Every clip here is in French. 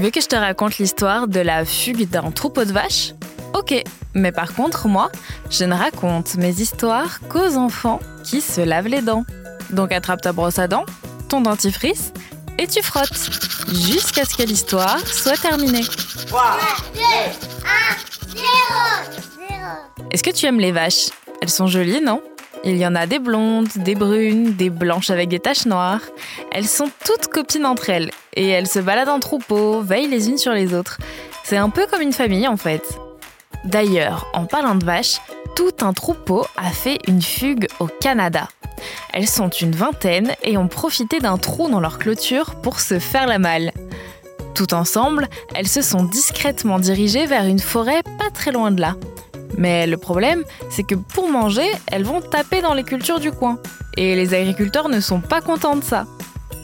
Tu veux que je te raconte l'histoire de la fugue d'un troupeau de vaches? Ok, mais par contre, moi, je ne raconte mes histoires qu'aux enfants qui se lavent les dents. Donc attrape ta brosse à dents, ton dentifrice, et tu frottes, jusqu'à ce que l'histoire soit terminée. 3, 2, 1, 0, 0. Est-ce que tu aimes les vaches? Elles sont jolies, non? Il y en a des blondes, des brunes, des blanches avec des taches noires. Elles sont toutes copines entre elles, et elles se baladent en troupeau, veillent les unes sur les autres. C'est un peu comme une famille en fait. D'ailleurs, en parlant de vaches, tout un troupeau a fait une fugue au Canada. Elles sont une vingtaine et ont profité d'un trou dans leur clôture pour se faire la malle. Tout ensemble, elles se sont discrètement dirigées vers une forêt pas très loin de là. Mais le problème, c'est que pour manger, elles vont taper dans les cultures du coin. Et les agriculteurs ne sont pas contents de ça.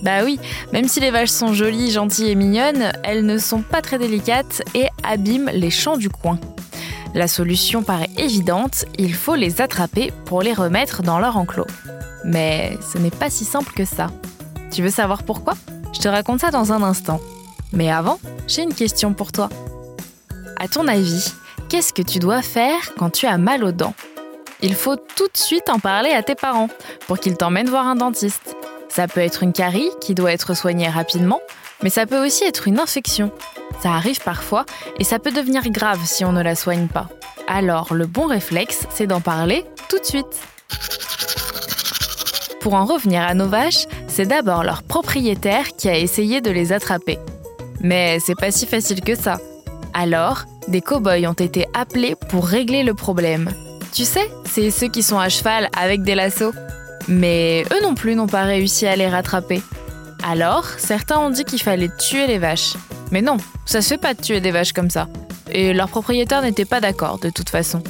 Bah oui, même si les vaches sont jolies, gentilles et mignonnes, elles ne sont pas très délicates et abîment les champs du coin. La solution paraît évidente, il faut les attraper pour les remettre dans leur enclos. Mais ce n'est pas si simple que ça. Tu veux savoir pourquoi? Je te raconte ça dans un instant. Mais avant, j'ai une question pour toi. À ton avis, qu'est-ce que tu dois faire quand tu as mal aux dents Il faut tout de suite en parler à tes parents pour qu'ils t'emmènent voir un dentiste. Ça peut être une carie qui doit être soignée rapidement, mais ça peut aussi être une infection. Ça arrive parfois et ça peut devenir grave si on ne la soigne pas. Alors le bon réflexe, c'est d'en parler tout de suite. Pour en revenir à nos vaches, c'est d'abord leur propriétaire qui a essayé de les attraper. Mais c'est pas si facile que ça. Alors, des cow-boys ont été appelés pour régler le problème. Tu sais, c'est ceux qui sont à cheval avec des lassos. Mais eux non plus n'ont pas réussi à les rattraper. Alors, certains ont dit qu'il fallait tuer les vaches. Mais non, ça se fait pas de tuer des vaches comme ça. Et leur propriétaire n'était pas d'accord de toute façon.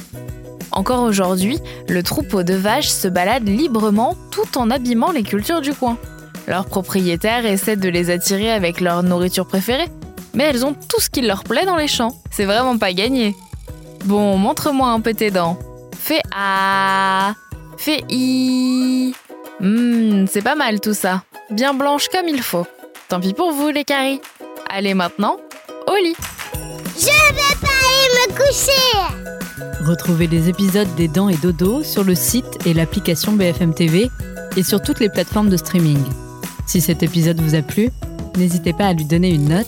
Encore aujourd'hui, le troupeau de vaches se balade librement tout en abîmant les cultures du coin. Leurs propriétaires essaient de les attirer avec leur nourriture préférée, mais elles ont tout ce qui leur plaît dans les champs. C'est vraiment pas gagné. Bon, montre-moi un peu tes dents. Fais A. Fais I. Hmm, c'est pas mal tout ça. Bien blanche comme il faut. Tant pis pour vous, les caries. Allez maintenant, au lit. Je vais pas aller me coucher. Retrouvez les épisodes des Dents et Dodo sur le site et l'application BFM TV et sur toutes les plateformes de streaming. Si cet épisode vous a plu, n'hésitez pas à lui donner une note,